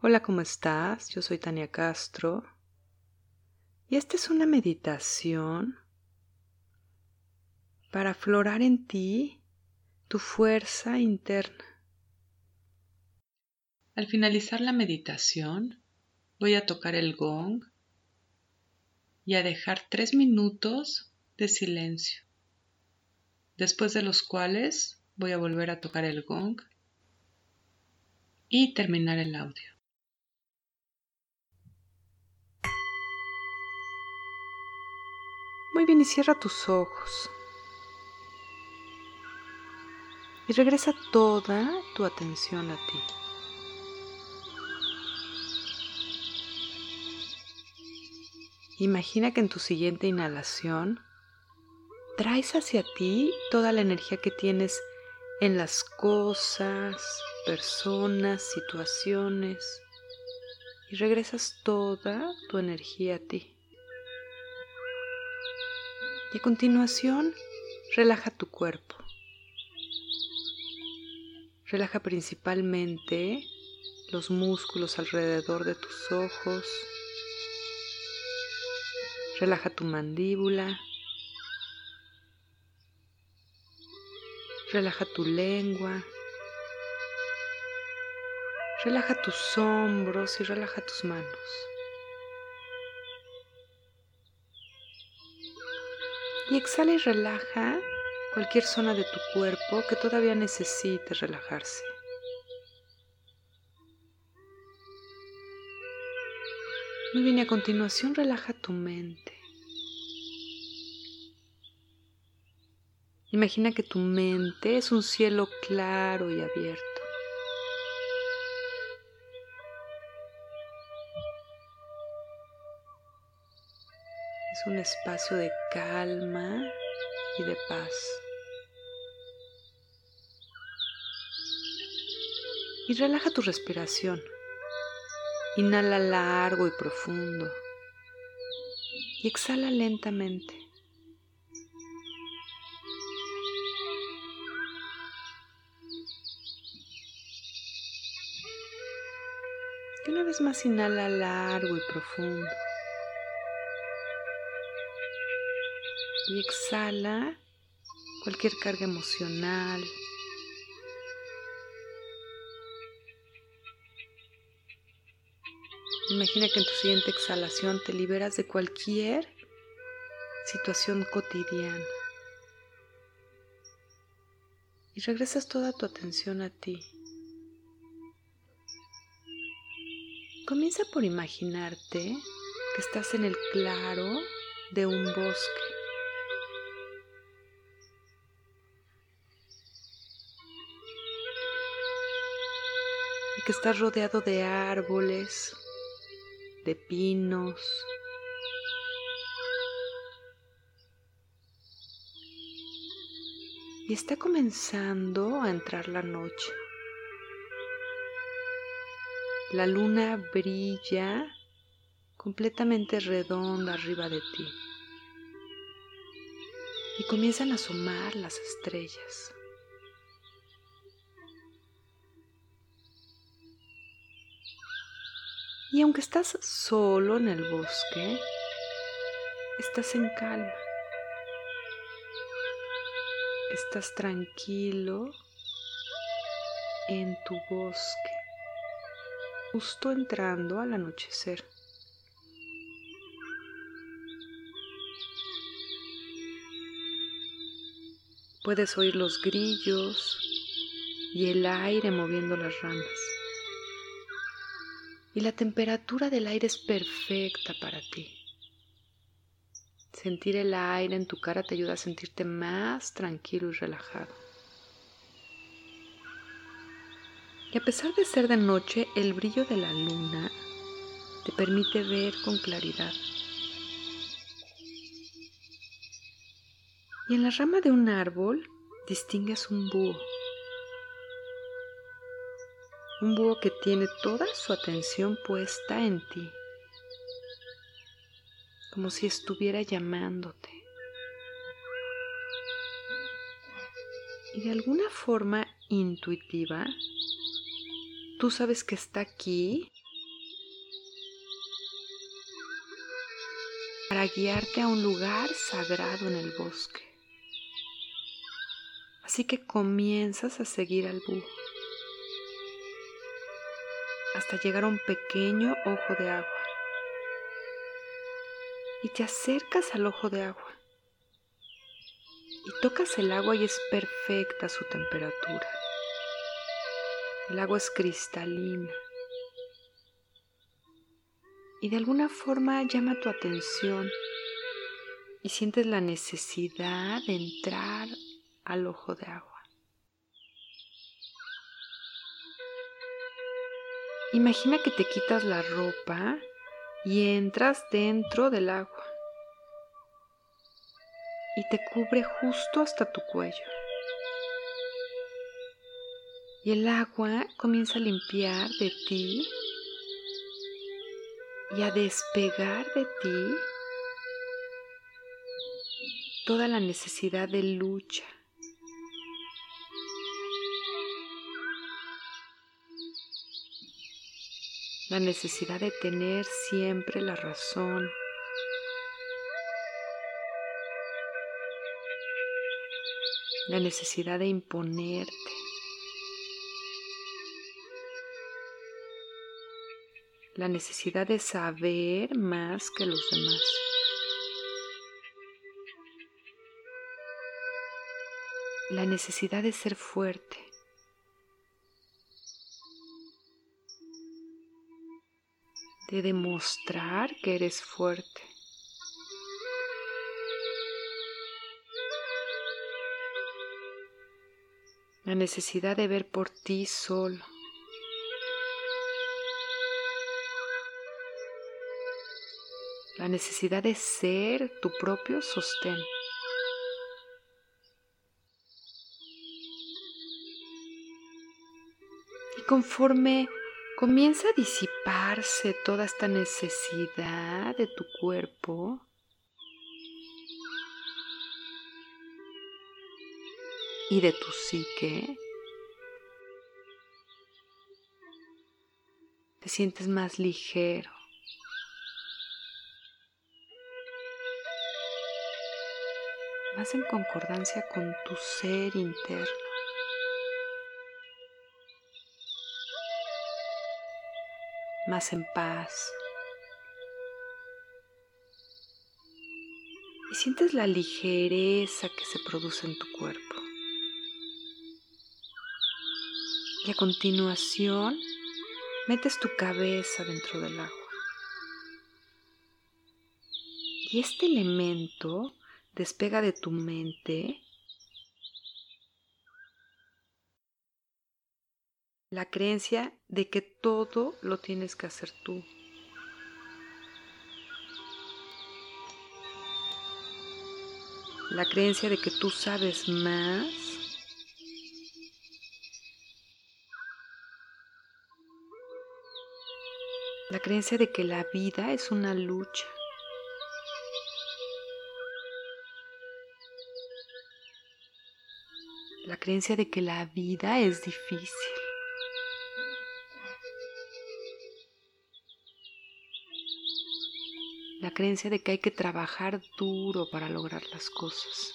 Hola, ¿cómo estás? Yo soy Tania Castro y esta es una meditación para aflorar en ti tu fuerza interna. Al finalizar la meditación voy a tocar el gong y a dejar tres minutos de silencio, después de los cuales voy a volver a tocar el gong y terminar el audio. Muy bien, y cierra tus ojos. Y regresa toda tu atención a ti. Imagina que en tu siguiente inhalación traes hacia ti toda la energía que tienes en las cosas, personas, situaciones y regresas toda tu energía a ti. Y a continuación, relaja tu cuerpo. Relaja principalmente los músculos alrededor de tus ojos. Relaja tu mandíbula. Relaja tu lengua. Relaja tus hombros y relaja tus manos. Y exhala y relaja cualquier zona de tu cuerpo que todavía necesite relajarse. Muy bien, y a continuación relaja tu mente. Imagina que tu mente es un cielo claro y abierto. Un espacio de calma y de paz. Y relaja tu respiración. Inhala largo y profundo. Y exhala lentamente. Y una vez más inhala largo y profundo. Y exhala cualquier carga emocional. Imagina que en tu siguiente exhalación te liberas de cualquier situación cotidiana. Y regresas toda tu atención a ti. Comienza por imaginarte que estás en el claro de un bosque. Estás rodeado de árboles, de pinos. Y está comenzando a entrar la noche. La luna brilla completamente redonda arriba de ti. Y comienzan a asomar las estrellas. Y aunque estás solo en el bosque, estás en calma. Estás tranquilo en tu bosque, justo entrando al anochecer. Puedes oír los grillos y el aire moviendo las ramas y la temperatura del aire es perfecta para ti. Sentir el aire en tu cara te ayuda a sentirte más tranquilo y relajado. Y a pesar de ser de noche, el brillo de la luna te permite ver con claridad. Y en la rama de un árbol distingues un búho un búho que tiene toda su atención puesta en ti, como si estuviera llamándote. Y de alguna forma intuitiva, tú sabes que está aquí para guiarte a un lugar sagrado en el bosque. Así que comienzas a seguir al búho hasta llegar a un pequeño ojo de agua. Y te acercas al ojo de agua. Y tocas el agua y es perfecta su temperatura. El agua es cristalina. Y de alguna forma llama tu atención y sientes la necesidad de entrar al ojo de agua. Imagina que te quitas la ropa y entras dentro del agua y te cubre justo hasta tu cuello. Y el agua comienza a limpiar de ti y a despegar de ti toda la necesidad de lucha, la necesidad de tener siempre la razón. La necesidad de imponerte. La necesidad de saber más que los demás. La necesidad de ser fuerte. De demostrar que eres fuerte. La necesidad de ver por ti solo. La necesidad de ser tu propio sostén. Y conforme comienza a disiparse toda esta necesidad de tu cuerpo. Y de tu psique. Te sientes más ligero. Más en concordancia con tu ser interno. Más en paz. Y sientes la ligereza que se produce en tu cuerpo. Y a continuación metes tu cabeza dentro del agua. Y este elemento despega de tu mente la creencia de que todo lo tienes que hacer tú. La creencia de que tú sabes más. La creencia de que la vida es una lucha. La creencia de que la vida es difícil. La creencia de que hay que trabajar duro para lograr las cosas.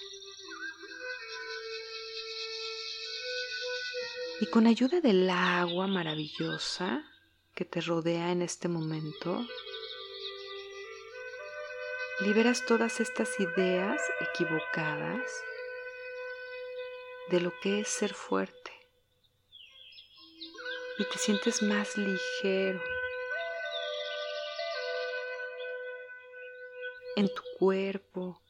Y con ayuda del agua maravillosa que te rodea en este momento, liberas todas estas ideas equivocadas de lo que es ser fuerte y te sientes más ligero en tu cuerpo,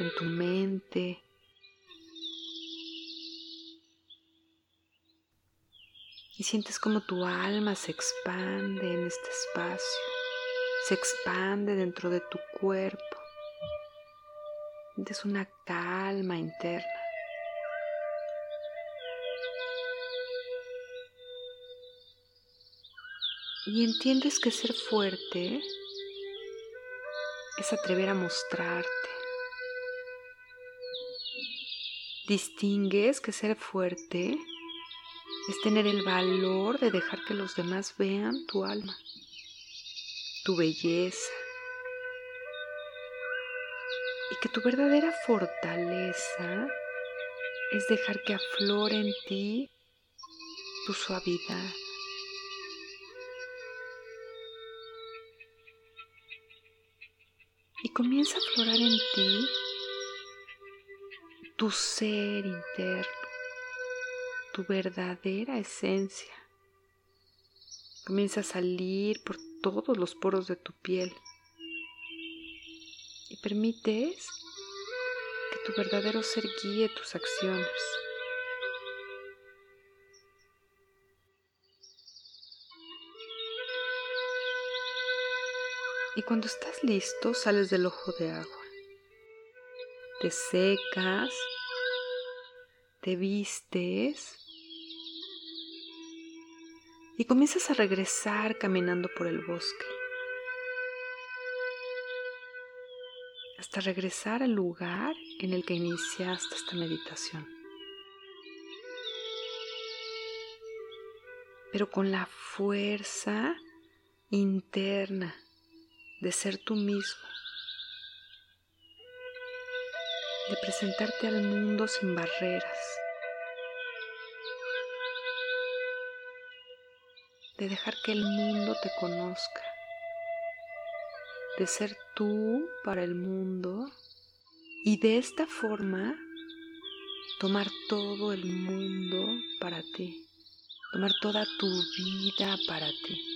en tu mente. Y sientes como tu alma se expande en este espacio, se expande dentro de tu cuerpo. Sientes una calma interna. Y entiendes que ser fuerte es atrever a mostrarte. Distingues que ser fuerte es tener el valor de dejar que los demás vean tu alma. tu belleza y que tu verdadera fortaleza es dejar que aflore en ti tu suavidad. Comienza a aflorar en ti tu ser interno, tu verdadera esencia. Comienza a salir por todos los poros de tu piel y permites que tu verdadero ser guíe tus acciones. Y cuando estás listo, sales del ojo de agua. Te secas, te vistes y comienzas a regresar caminando por el bosque. Hasta regresar al lugar en el que iniciaste esta meditación. Pero con la fuerza interna de ser tú mismo, de presentarte al mundo sin barreras, de dejar que el mundo te conozca, de ser tú para el mundo y de esta forma tomar todo el mundo para ti, tomar toda tu vida para ti.